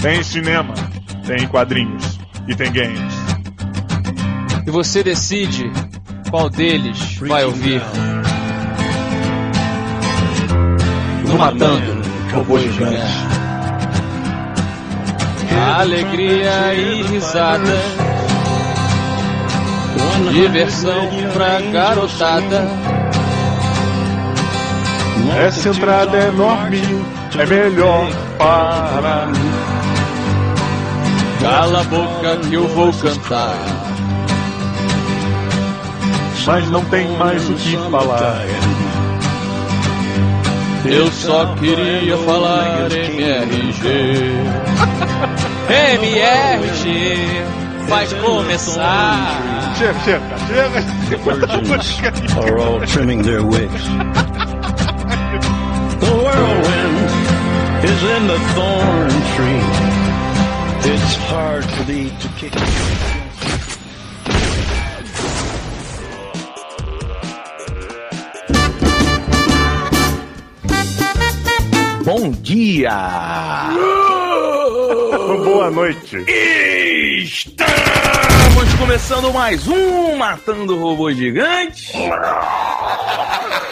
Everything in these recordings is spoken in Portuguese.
Tem cinema, tem quadrinhos e tem games. E você decide qual deles vai ouvir. No Matando Robô Gigante. Alegria e risada. Diversão pra garotada. Essa entrada é enorme, é melhor parar. Cala a boca que eu vou cantar. Mas não tem mais o que falar. Eu só queria falar MRG. MRG vai começar. Chega, chega, chega. Virgins are all trimming their wigs. The whirlwind is in the thorn tree. It's hard for thee to kick. Bom dia! Boa noite. Estamos começando mais um Matando Robô Gigante.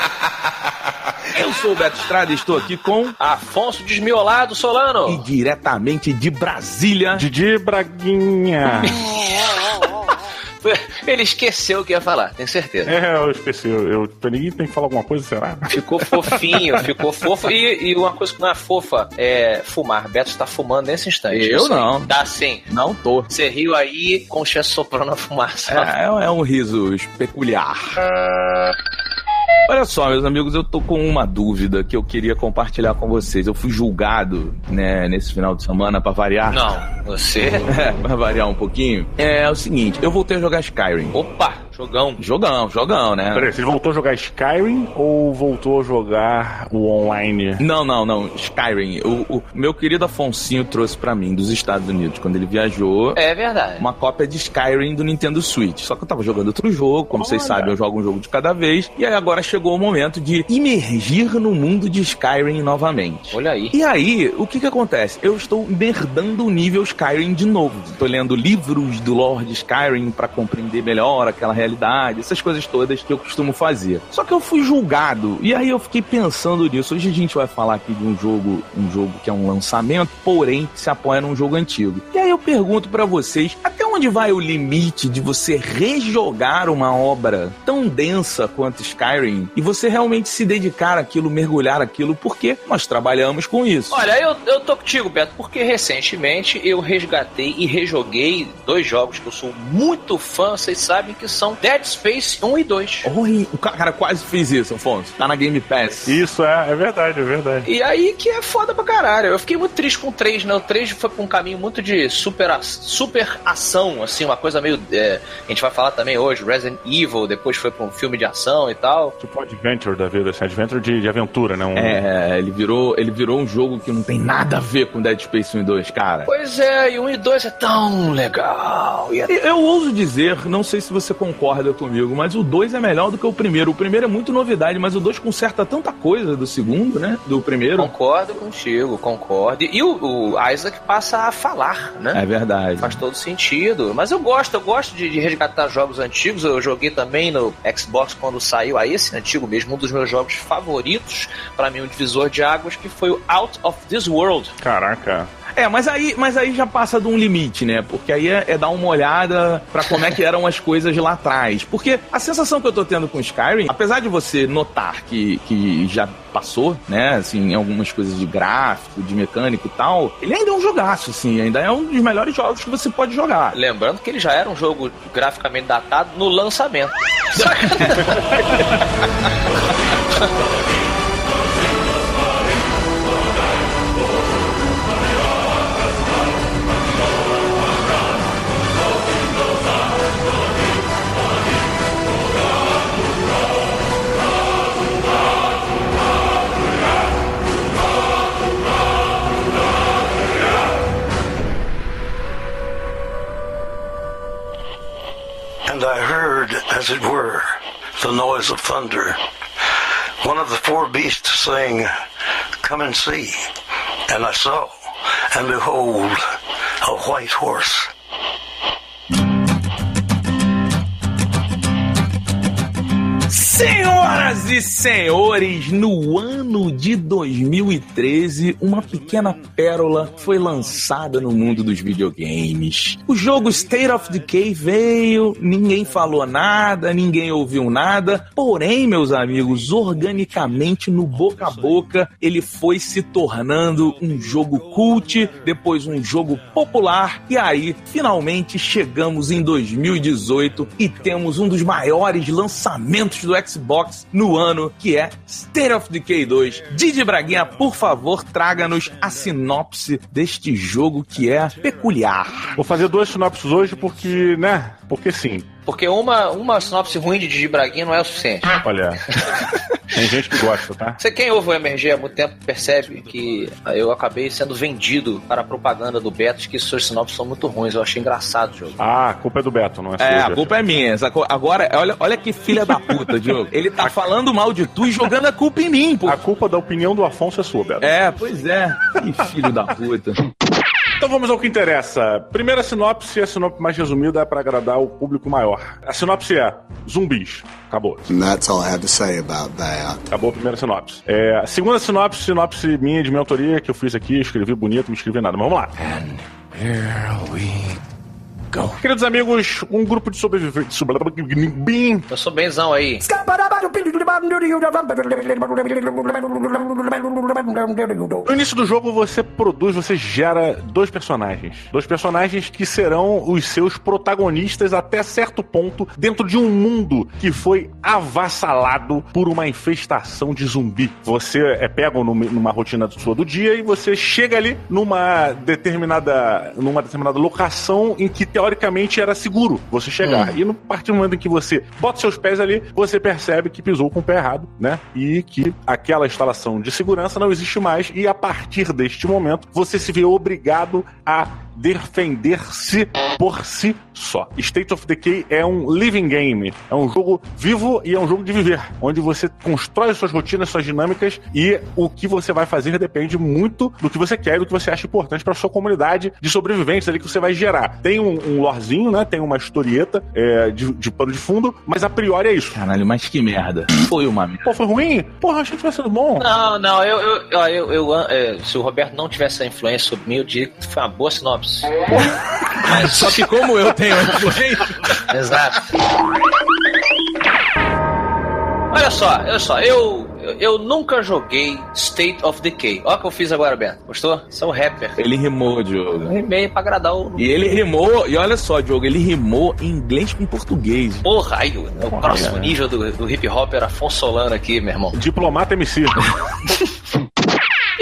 Eu sou o Beto Estrada e estou aqui com Afonso Desmiolado Solano. e diretamente de Brasília. Didi Braguinha. Ele esqueceu o que ia falar, tenho certeza. É, eu esqueci. Eu, eu peraí, tem que falar alguma coisa, será? Ficou fofinho, ficou fofo. E, e uma coisa que não é fofa é fumar. Beto está fumando nesse instante. Eu não. Tá sim. Não tô. Você riu aí com o chefe soprando a fumaça. É, é um riso peculiar. Olha só, meus amigos, eu tô com uma dúvida que eu queria compartilhar com vocês. Eu fui julgado, né, nesse final de semana, pra variar. Não, você. É, pra variar um pouquinho. É, o seguinte, eu voltei a jogar Skyrim. Opa, jogão. Jogão, jogão, né? Peraí, você voltou a jogar Skyrim ou voltou a jogar o online? Não, não, não. Skyrim. O, o meu querido Afonsinho trouxe pra mim dos Estados Unidos quando ele viajou. É verdade. Uma cópia de Skyrim do Nintendo Switch. Só que eu tava jogando outro jogo, como vocês Olha. sabem, eu jogo um jogo de cada vez. E aí agora chegou o momento de imergir no mundo de Skyrim novamente. Olha aí. E aí, o que que acontece? Eu estou merdando o nível Skyrim de novo. Estou lendo livros do Lord Skyrim pra compreender melhor aquela realidade, essas coisas todas que eu costumo fazer. Só que eu fui julgado e aí eu fiquei pensando nisso. Hoje a gente vai falar aqui de um jogo, um jogo que é um lançamento, porém se apoia num jogo antigo. E aí eu pergunto pra vocês, até onde vai o limite de você rejogar uma obra tão densa quanto Skyrim e você realmente se dedicar àquilo, mergulhar aquilo, porque nós trabalhamos com isso. Olha, eu, eu tô contigo, Beto, porque recentemente eu resgatei e rejoguei dois jogos que eu sou muito fã, vocês sabem que são Dead Space 1 e 2. Oi, o cara quase fez isso, Afonso. Tá na Game Pass. Isso é, é verdade, é verdade. E aí que é foda pra caralho. Eu fiquei muito triste com o 3, né? O 3 foi pra um caminho muito de super, super ação, assim, uma coisa meio. é, a gente vai falar também hoje, Resident Evil, depois foi pra um filme de ação e tal. Tipo Adventure da vida, assim, Adventure de, de aventura, né? Um, É, ele virou, ele virou um jogo que não tem nada a ver com Dead Space 1 e 2, cara. Pois é, e 1 e 2 é tão legal. E é- Eu eu ouso dizer, não sei se você concorda comigo, mas o 2 é melhor do que o primeiro. O primeiro é muito novidade, mas o 2 conserta tanta coisa do segundo, né? Do primeiro. Concordo contigo, concordo. E o, o Isaac passa a falar, né? É verdade. Faz todo sentido. Mas eu gosto, eu gosto de, de resgatar jogos antigos. Eu joguei também no Xbox quando saiu aí, esse antigo mesmo, um dos meus jogos favoritos. Pra mim, um divisor de águas, que foi o Out of This World. Caraca. É, mas aí, mas aí já passa de um limite, né? Porque aí é, é dar uma olhada pra como é que eram as coisas lá atrás. Porque a sensação que eu tô tendo com Skyrim, apesar de você notar que, que já passou, né? Assim, em algumas coisas de gráfico, de mecânico e tal, ele ainda é um jogaço, assim, ainda é um dos melhores jogos que você pode jogar. Lembrando que ele já era um jogo graficamente datado no lançamento. as it were, the noise of thunder. One of the four beasts saying, Come and see. And I saw. and behold, a white horse. E senhores, no ano de 2013, uma pequena pérola foi lançada no mundo dos videogames. O jogo State of Decay veio, ninguém falou nada, ninguém ouviu nada, porém, meus amigos, organicamente no boca a boca, ele foi se tornando um jogo cult, depois um jogo popular, e aí, finalmente chegamos em 2018 e temos um dos maiores lançamentos do Xbox no ano, que é State of Decay 2. Didi Braguinha, por favor, traga-nos a sinopse deste jogo que é peculiar. Vou fazer duas sinopses hoje porque, né? Porque sim. Porque uma, uma sinopse ruim de Didi Braguinha não é o suficiente. Olha, tem gente que gosta, tá? Você quem ouve o MRG há muito tempo percebe que eu acabei sendo vendido para a propaganda do Beto que suas sinopses são muito ruins. Eu achei engraçado o jogo. Ah, a culpa é do Beto, não é sua. É, a culpa é minha. sacou? Agora, olha, olha que filha da puta, Diogo. Ele tá falando mal de tu e jogando a culpa em mim, pô. A culpa da opinião do Afonso é sua, Beto. É, pois é. Que filho da puta. Então vamos ao que interessa. Primeira sinopse, a sinopse mais resumida é para agradar o público maior. A sinopse é zumbis. Acabou. And that's all I have to say about that. Acabou a primeira sinopse. É, a segunda sinopse, sinopse minha de minha autoria, que eu fiz aqui, escrevi bonito, não escrevi nada. Mas vamos lá. Queridos amigos, um grupo de sobreviventes. Eu sou benzão aí. No início do jogo, você produz, você gera dois personagens. Dois personagens que serão os seus protagonistas até certo ponto dentro de um mundo que foi avassalado por uma infestação de zumbi. Você é pego numa rotina sua do dia e você chega ali numa determinada, numa determinada locação em que teoricamente era seguro você chegar. E no a partir do momento em que você bota seus pés ali, você percebe que pisou com o pé errado, né? E que aquela instalação de segurança não existe mais. E a partir deste momento, você se vê obrigado a defender-se por si só. State of Decay é um living game, é um jogo vivo e é um jogo de viver, onde você constrói suas rotinas, suas dinâmicas e o que você vai fazer depende muito do que você quer e do que você acha importante para sua comunidade de sobreviventes ali que você vai gerar. Tem um, um lorezinho, né? Tem uma historieta é, de, de pano de fundo, mas a priori é isso. Caralho, mas que merda. Foi uma merda. Pô, foi ruim? Porra, achei que tivesse sido bom. Não, não, eu, eu, eu, eu, eu, se o Roberto não tivesse essa influência sobre mim, eu diria que foi uma boa sinopse. Mas, Só que como eu tenho influência. exato. Olha só, olha só, eu, eu, eu nunca joguei State of Decay. Olha o que eu fiz agora, Beto. Gostou? Sou rapper. Ele rimou, Diogo. Um e-mail pra agradar o. E ele rimou, e olha só, Diogo, ele rimou em inglês com português. Porra, aí, o, o próximo nível do, do hip hop era Afonso Solano aqui, meu irmão. Diplomata MC.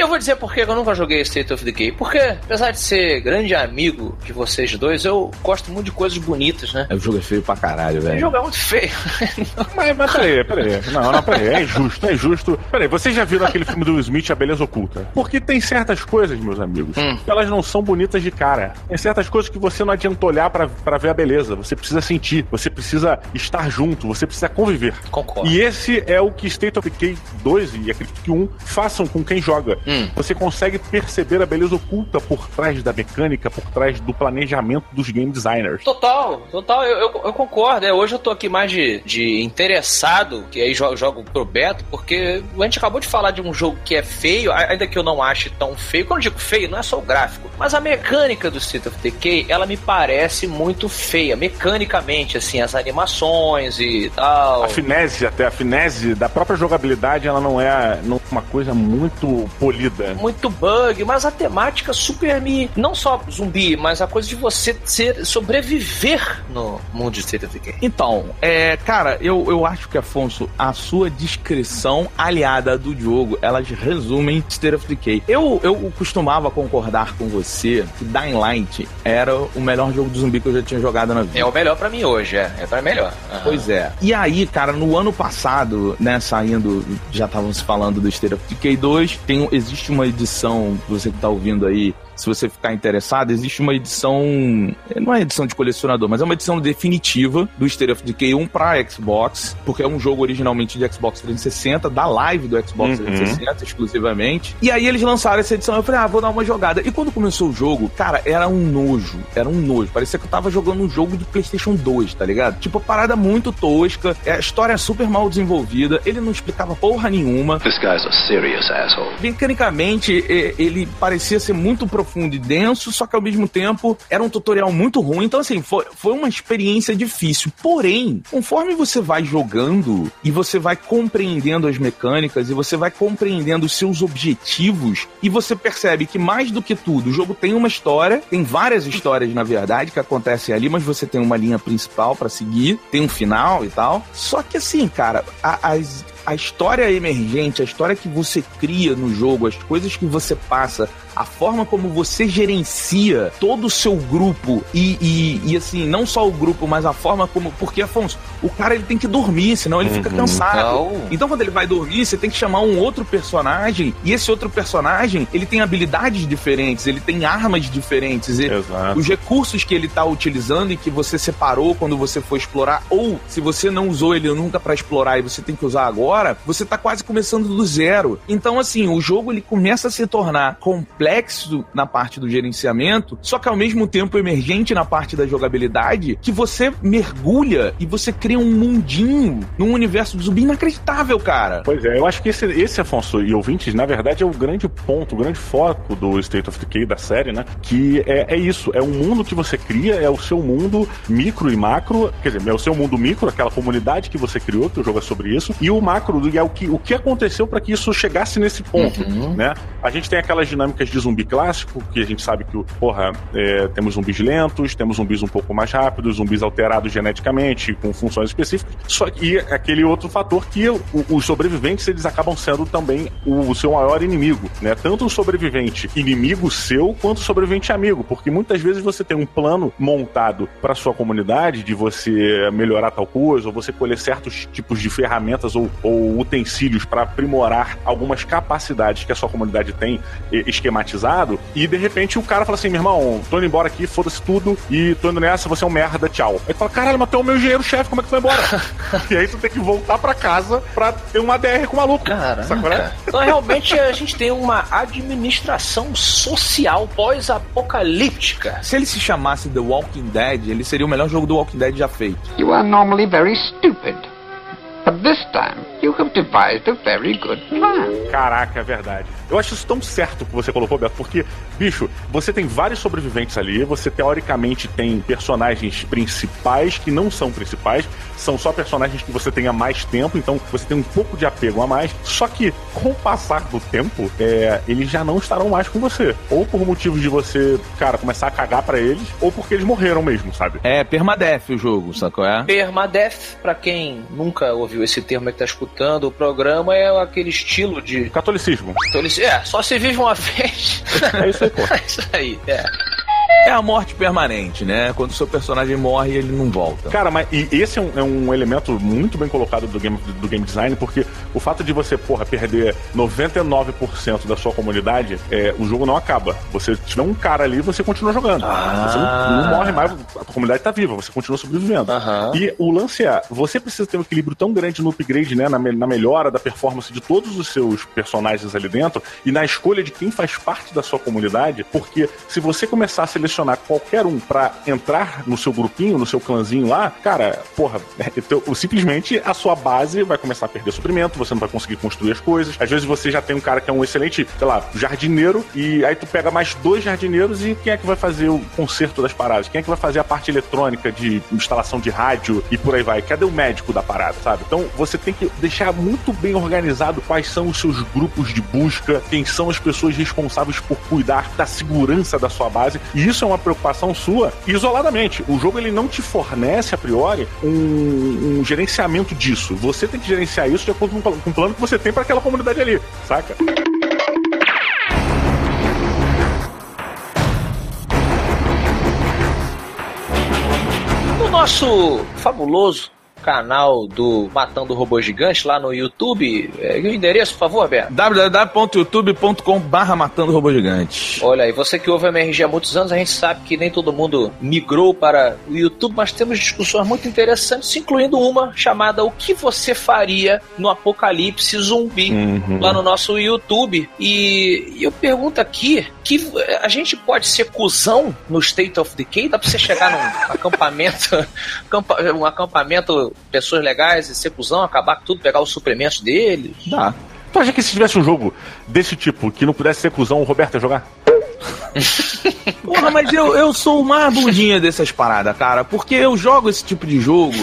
Eu vou dizer por que eu nunca joguei State of Decay. Porque, apesar de ser grande amigo de vocês dois, eu gosto muito de coisas bonitas, né? O jogo é feio pra caralho, O velho. jogo é muito feio. Mas, mas peraí, peraí. Não, não, peraí. É injusto, é injusto. Peraí, vocês já viram aquele filme do Smith, A Beleza Oculta? Porque tem certas coisas, meus amigos, que elas não são bonitas de cara. Tem certas coisas que você não adianta olhar pra, pra ver a beleza. Você precisa sentir, você precisa estar junto, você precisa conviver. Concordo. E esse é o que State of Decay 2 e acredito que 1 façam com quem joga. Hum. Você consegue perceber a beleza oculta por trás da mecânica, por trás do planejamento dos game designers. Total, total, eu, eu, eu concordo. É, hoje eu tô aqui mais de, de interessado, que aí jogo, jogo pro Beto, porque a gente acabou de falar de um jogo que é feio, ainda que eu não ache tão feio. Quando eu digo feio, não é só o gráfico, mas a mecânica do State of Decay, ela me parece muito feia, mecanicamente, assim, as animações e tal. A finese, até a finese da própria jogabilidade, ela não é não é uma coisa muito polida. Muito bug, mas a temática super me. Não só zumbi, mas a coisa de você ser, sobreviver no mundo de State of Decay. Então, é, cara, eu, eu acho que, Afonso, a sua descrição aliada do jogo, elas resumem State of Decay. Eu, eu costumava concordar com você que Dying Light era o melhor jogo de zumbi que eu já tinha jogado na vida. É o melhor pra mim hoje, é. É pra melhor. Aham. Pois é. E aí, cara, no ano passado, né, saindo, já estávamos falando do State of Decay 2, tem, um- existe uma edição, você que tá ouvindo aí, se você ficar interessado, existe uma edição, não é edição de colecionador, mas é uma edição definitiva do State of Decay 1 para Xbox, porque é um jogo originalmente de Xbox 360, da live do Xbox uhum. 360 exclusivamente. E aí eles lançaram essa edição, eu falei, ah, vou dar uma jogada. E quando começou o jogo, cara, era um nojo, era um nojo. Parecia que eu tava jogando um jogo de PlayStation 2, tá ligado? Tipo, parada muito tosca, é, a história é super mal desenvolvida, ele não explicava porra nenhuma. This guy's a serious asshole. Mecanicamente, ele parecia ser muito profundo e denso, só que ao mesmo tempo era um tutorial muito ruim. Então, assim, foi, foi uma experiência difícil. Porém, conforme você vai jogando e você vai compreendendo as mecânicas e você vai compreendendo os seus objetivos e você percebe que mais do que tudo, o jogo tem uma história, tem várias histórias na verdade que acontecem ali, mas você tem uma linha principal para seguir, tem um final e tal. Só que assim, cara, a, as a história emergente, a história que você cria no jogo, as coisas que você passa, a forma como você gerencia todo o seu grupo e, e, e, assim, não só o grupo, mas a forma como. Porque, Afonso, o cara ele tem que dormir, senão ele uhum. fica cansado. Então... então, quando ele vai dormir, você tem que chamar um outro personagem, e esse outro personagem, ele tem habilidades diferentes, ele tem armas diferentes. Ele, os recursos que ele tá utilizando e que você separou quando você foi explorar, ou se você não usou ele nunca para explorar e você tem que usar agora, você tá quase começando do zero. Então, assim, o jogo ele começa a se tornar complexo complexo na parte do gerenciamento, só que ao mesmo tempo emergente na parte da jogabilidade, que você mergulha e você cria um mundinho num universo de zumbi inacreditável, cara. Pois é, eu acho que esse, esse Afonso e ouvintes, na verdade, é o grande ponto, o grande foco do State of Decay da série, né? Que é, é isso, é um mundo que você cria, é o seu mundo micro e macro, quer dizer, é o seu mundo micro, aquela comunidade que você criou, que o jogo é sobre isso, e o macro, é o que, o que aconteceu para que isso chegasse nesse ponto, uhum. né? A gente tem aquelas dinâmicas de de zumbi clássico, que a gente sabe que, porra, é, temos zumbis lentos, temos zumbis um pouco mais rápidos, zumbis alterados geneticamente, com funções específicas. Só que aquele outro fator que o, os sobreviventes eles acabam sendo também o, o, seu maior inimigo, né? Tanto o sobrevivente inimigo seu, quanto o sobrevivente amigo, porque muitas vezes você tem um plano montado para sua comunidade de você melhorar tal coisa, ou você colher certos tipos de ferramentas ou, ou utensílios para aprimorar algumas capacidades que a sua comunidade tem esquematizado traumatizado, e de repente o cara fala assim: meu irmão, tô indo embora aqui, foda-se tudo, e tô indo nessa, você é um merda, tchau. Aí tu fala: caralho, mas tu é o meu engenheiro-chefe, como é que tu vai embora? e aí tu tem que voltar pra casa pra ter uma DR com o maluco. Caramba. Então realmente a gente tem uma administração social pós-apocalíptica. Se ele se chamasse The Walking Dead, ele seria o melhor jogo do Walking Dead já feito. You are normally very stupid. But this time, you have devised a very good plan. Caraca, é verdade. Eu acho isso tão certo que você colocou, Beto, porque, bicho, você tem vários sobreviventes ali, você teoricamente tem personagens principais que não são principais, são só personagens que você tem há mais tempo, então você tem um pouco de apego a mais. Só que, com o passar do tempo, é, eles já não estarão mais com você. Ou por motivos de você, cara, começar a cagar para eles, ou porque eles morreram mesmo, sabe? É, permadeath o jogo, sacou? É? Permadeath, pra quem nunca ouviu esse termo que tá escutando, o programa é aquele estilo de. Catolicismo. Catolicismo é, só se vive uma vez. É isso aí, pô. É isso aí, é. É a morte permanente, né? Quando o seu personagem morre, ele não volta. Cara, mas e esse é um, é um, elemento muito bem colocado do game, do game design, porque o fato de você, porra, perder 99% da sua comunidade, é, o jogo não acaba. Você tiver um cara ali, você continua jogando. Ah. Você não, não, morre mais, a comunidade tá viva, você continua sobrevivendo. E o lance é, você precisa ter um equilíbrio tão grande no upgrade, né? Na, na melhora da performance de todos os seus personagens ali dentro e na escolha de quem faz parte da sua comunidade, porque se você começar a selecionar qualquer um para entrar no seu grupinho, no seu clãzinho lá, cara, porra, então, simplesmente a sua base vai começar a perder suprimento, você não vai conseguir construir as coisas. Às vezes você já tem um cara que é um excelente, sei lá, jardineiro, e aí tu pega mais dois jardineiros e quem é que vai fazer o conserto das paradas? Quem é que vai fazer a parte eletrônica de instalação de rádio e por aí vai? Cadê o médico da parada, sabe? Então você tem que deixar muito bem organizado quais são os seus grupos de busca, quem são as pessoas responsáveis por cuidar da segurança da sua base. E isso é uma preocupação sua isoladamente. O jogo ele não te fornece a priori um, um gerenciamento disso. Você tem que gerenciar isso de acordo com o plano que você tem para aquela comunidade ali, saca? No nosso fabuloso canal do Matando Robô Gigante lá no YouTube. É, e o endereço, por favor, Beto? www.youtube.com barra Matando Robô Gigante. Olha aí, você que ouve a MRG há muitos anos, a gente sabe que nem todo mundo migrou para o YouTube, mas temos discussões muito interessantes, incluindo uma chamada O que você faria no apocalipse zumbi, Uhum. lá no nosso YouTube. E eu pergunto aqui, que a gente pode ser cuzão no State of Decay? Dá pra você chegar num acampamento, acampa- um acampamento, pessoas legais e ser cuzão, acabar com tudo, pegar os suprimentos deles? Dá. Tu acha que se tivesse um jogo desse tipo, que não pudesse ser cuzão, o Roberto ia jogar? Porra, mas eu, eu sou uma bundinha dessas paradas, cara, porque eu jogo esse tipo de jogo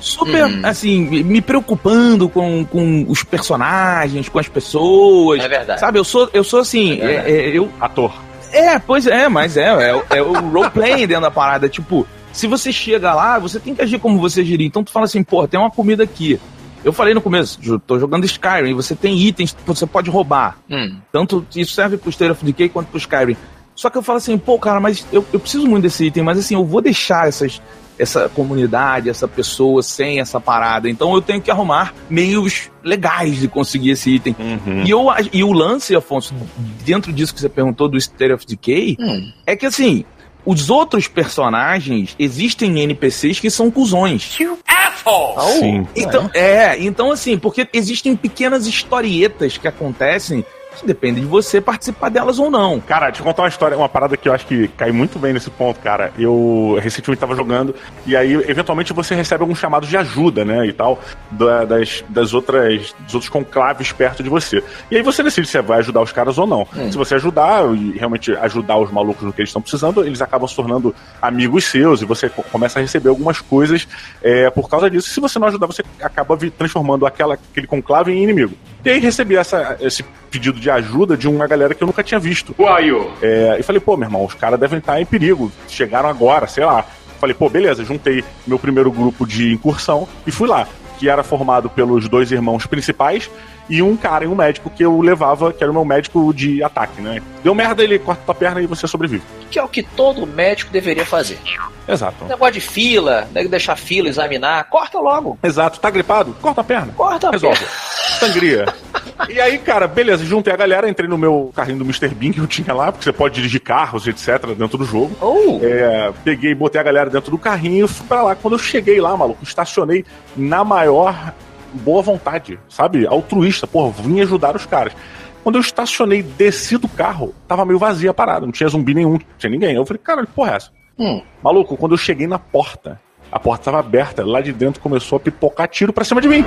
super, assim, me preocupando com, com os personagens, com as pessoas. É verdade. Sabe, eu sou, eu sou assim, É é- é, eu, Ator. É, pois é, mas é, é, é o roleplay dentro da parada. Tipo, se você chega lá, você tem que agir como você agiria. Então tu fala assim, pô, tem uma comida aqui. Eu falei no começo, tô jogando Skyrim, você tem itens que você pode roubar. Hum. Tanto isso serve pro State of Decay quanto pro Skyrim. Só que eu falo assim, pô, cara, mas eu, eu preciso muito desse item, mas assim, eu vou deixar essas, essa comunidade, essa pessoa sem essa parada. Então eu tenho que arrumar meios legais de conseguir esse item. Uhum. E, eu, e o lance, Afonso, dentro disso que você perguntou do State of Decay, Hum. é que assim, os outros personagens, existem NPCs que são cuzões. Sim. Então, é, então assim, porque existem pequenas historietas que acontecem depende de você participar delas ou não. Cara, deixa eu contar uma história, uma parada que eu acho que cai muito bem nesse ponto, cara. Eu recentemente tava jogando e aí, eventualmente, você recebe alguns chamados de ajuda, né, e tal, da- das, das outras, dos outros conclaves perto de você. E aí você decide se você vai ajudar os caras ou não. Se você ajudar e realmente ajudar os malucos no que eles estão precisando, eles acabam se tornando amigos seus e você co- começa a receber algumas coisas é, por causa disso. Se você não ajudar, você acaba transformando aquela, aquele conclave em inimigo. E aí recebi essa, esse pedido de ajuda de uma galera que eu nunca tinha visto. You? É, e falei, pô, meu irmão, os caras devem estar em perigo. Chegaram agora, sei lá. Falei, pô, beleza, juntei meu primeiro grupo de incursão e fui lá. Que era formado pelos dois irmãos principais e um cara e um médico que eu levava, que era o meu médico de ataque, né? Deu merda, ele corta tua perna e você sobrevive. Que é o que todo médico deveria fazer. Exato. Negócio de fila, né, deixar fila, examinar, corta logo. Exato. Tá gripado? Corta a perna. Corta a Resolve. Sangria. E aí, cara, beleza, juntei a galera, entrei no meu carrinho do Mr. Bean que eu tinha lá, porque você pode dirigir carros, etc, dentro do jogo. Oh. É, peguei, botei a galera dentro do carrinho e fui pra lá. Quando eu cheguei lá, maluco, estacionei na maior boa vontade, sabe? Altruísta, porra, vim ajudar os caras. Quando eu estacionei, desci do carro, tava meio vazia a parada, não tinha zumbi nenhum, não tinha ninguém. Eu falei, cara, que porra é essa? Hum. Maluco, quando eu cheguei na porta, a porta tava aberta, lá de dentro começou a pipocar tiro pra cima de mim.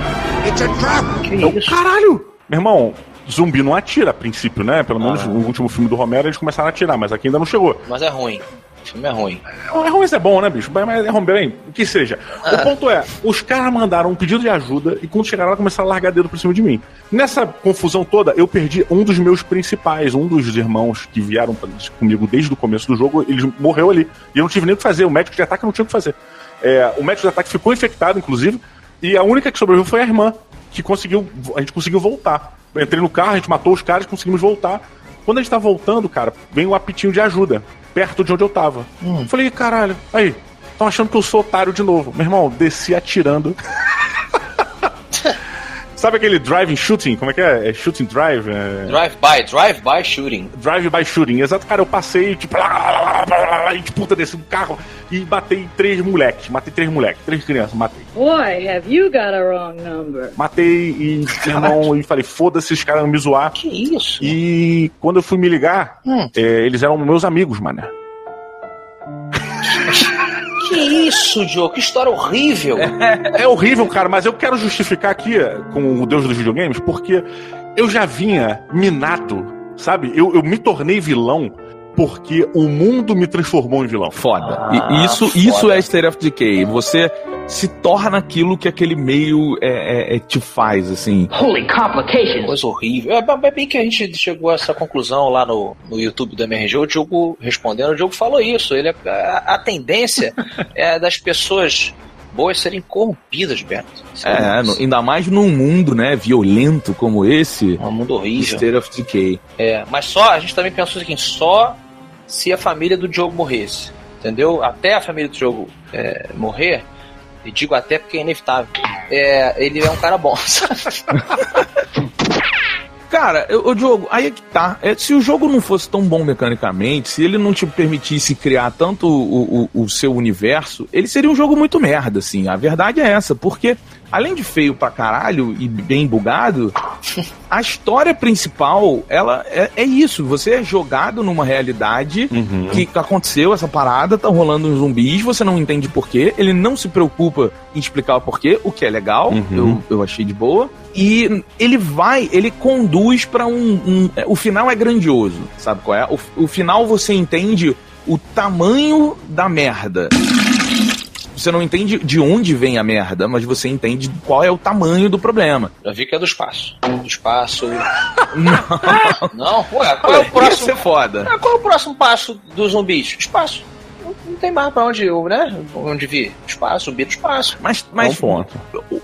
Que Eu, isso? caralho! Meu irmão, zumbi não atira a princípio, né? Pelo menos Ah. no último filme do Romero eles começaram a atirar, mas aqui ainda não chegou. Mas é ruim. O filme é ruim. É ruim, mas é bom, né, bicho? Mas é ruim, bem, o que seja. O ponto é, os caras mandaram um pedido de ajuda e quando chegaram lá começaram a largar dedo por cima de mim. Nessa confusão toda, eu perdi um dos meus principais, um dos irmãos que vieram comigo desde o começo do jogo, ele morreu ali. E eu não tive nem o que fazer, o médico de ataque não tinha o que fazer. É, o médico de ataque ficou infectado, inclusive, e a única que sobreviveu foi a irmã, que conseguiu, a gente conseguiu voltar. Eu entrei no carro, a gente matou os caras, conseguimos voltar. Quando a gente tá voltando, cara, vem um apitinho de ajuda, perto de onde eu tava. Falei, caralho, aí, estão achando que eu sou otário de novo. Meu irmão, desci atirando. Sabe aquele driving shooting? Como é que é? É shooting drive? É... Drive-by, drive-by shooting. Drive-by shooting. Exato, cara, eu passei, tipo, lá, lá, lá, lá, lá, lá, e de puta do carro e matei três moleques. Matei três moleques, três crianças, matei. Boy, have you got a wrong number. Matei e, irmão, e falei, foda-se, os caras vão me zoar. Que isso? E quando eu fui me ligar, Hum. é, eles eram meus amigos, mano. Que isso, Joe? Que história horrível. É horrível, cara, mas eu quero justificar aqui com o Deus dos videogames, porque eu já vinha minado, sabe? Eu, eu me tornei vilão porque o mundo me transformou em vilão. Foda. Ah, e isso, foda. isso é State of Decay. Você se torna aquilo que aquele meio é, é- é- te faz, assim. Holy complications. Coisa horrível. É, é bem que a gente chegou a essa conclusão lá no, no YouTube do MRG. O Diogo respondendo, o Diogo falou isso. Ele, a, a tendência é das pessoas boas serem corrompidas, Beto. Isso É, no- ainda mais num mundo, né, violento como esse. um mundo horrível. State of Decay. É, mas só, a gente também pensou o seguinte, só se a família do Diogo morresse, entendeu? Até a família do Diogo é, morrer, e digo até porque é inevitável, é, ele é um cara bom. Cara, o Diogo, aí é que tá. É, se o jogo não fosse tão bom mecanicamente, se ele não te permitisse criar tanto o, o, o seu universo, ele seria um jogo muito merda, assim. A verdade é essa, porque além de feio pra caralho e bem bugado, a história principal, ela é, é isso. Você é jogado numa realidade Uhum. que aconteceu essa parada, tá rolando uns zumbis, você não entende porquê, ele não se preocupa em explicar o porquê, o que é legal, Uhum. eu, eu achei de boa. E ele vai, ele conduz pra um, um- é, O final é grandioso, sabe qual é? O, o final você entende o tamanho da merda. Você não entende de onde vem a merda, mas você entende qual é o tamanho do problema. Já vi que é do espaço. Do espaço. Não, ué, qual é o Isso próximo. é foda. Ah, Qual é o próximo passo dos zumbis? Espaço. Não, não tem mais pra onde, né? Onde vir. Espaço, zumbi do espaço. Mas, É um mas ponto.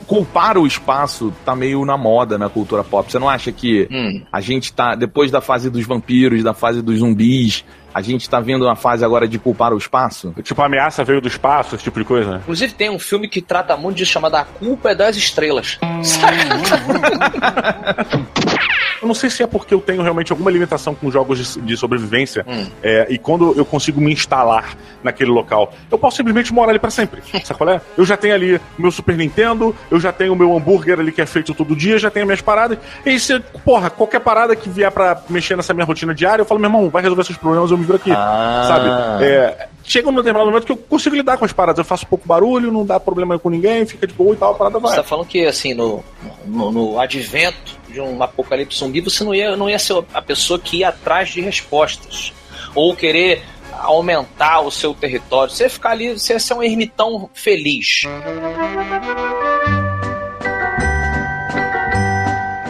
culpar o espaço tá meio na moda na cultura pop. Você não acha que Hum. a gente tá, depois da fase dos vampiros, da fase dos zumbis, a gente tá vendo uma fase agora de culpar o espaço? Tipo, a ameaça veio do espaço, esse tipo de coisa, né? Inclusive tem um filme que trata muito disso, chamado A Culpa é das Estrelas. Saca? Eu não sei se é porque eu tenho realmente alguma limitação com jogos de, de sobrevivência. Hum. é, e quando eu consigo me instalar naquele local, eu posso simplesmente morar ali pra sempre. Sabe qual é? Eu já tenho ali o meu Super Nintendo, eu já tenho o meu hambúrguer ali que é feito todo dia, já tenho minhas paradas. E aí, se, porra, qualquer parada que vier pra mexer nessa minha rotina diária, eu falo, meu irmão, vai resolver seus problemas, eu me viro aqui. Ah. Sabe? É, chega um determinado momento que eu consigo lidar com as paradas. Eu faço pouco barulho, não dá problema com ninguém, fica de boa e tal, a parada Você vai. tá falando que, assim, no, no, no advento de um apocalipse zumbi, você não ia, não ia ser a pessoa que ia atrás de respostas. Ou querer aumentar o seu território. Você ia ficar ali, você ia ser um ermitão feliz.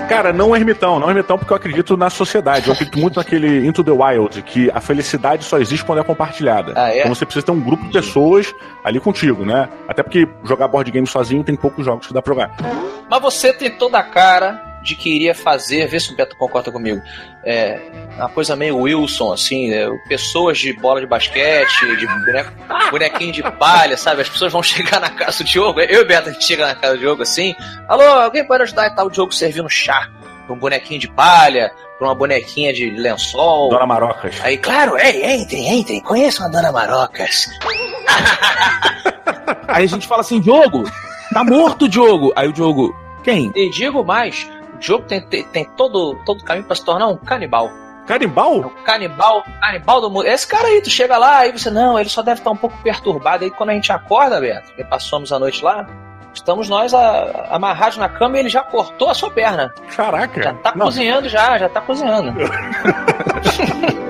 Cara, não ermitão, não ermitão, porque eu acredito na sociedade. Eu acredito muito naquele Into the Wild, que a felicidade só existe quando é compartilhada. Ah, é? Então você precisa ter um grupo de pessoas ali contigo, né? Até porque jogar board game sozinho tem poucos jogos que dá pra jogar. Mas você tem toda a cara de que iria fazer, vê se o Beto concorda comigo, é uma coisa meio Wilson, assim, né? pessoas de bola de basquete, de boneco, bonequinho de palha, sabe? As pessoas vão chegar na casa do Diogo, eu e o Beto a gente chega na casa do Diogo assim, alô, alguém pode ajudar e tal, o Diogo servindo chá pra um bonequinho de palha, pra uma bonequinha de lençol. Dona Marocas. Aí, claro, ei, entrem, entrem, conheçam a Dona Marocas. Aí a gente fala assim, Diogo, tá morto, Diogo. Aí o Diogo, quem? E digo mais, o Diogo tem, tem, tem todo, todo o caminho pra se tornar um canibal. Canibal? canibal, canibal do mundo. Esse cara aí, tu chega lá, aí você, não, ele só deve estar um pouco perturbado. Aí quando a gente acorda, Beto, que passamos a noite lá, estamos nós a- amarrados na cama e ele já cortou a sua perna. Caraca. Já tá Não, cozinhando já, já tá cozinhando.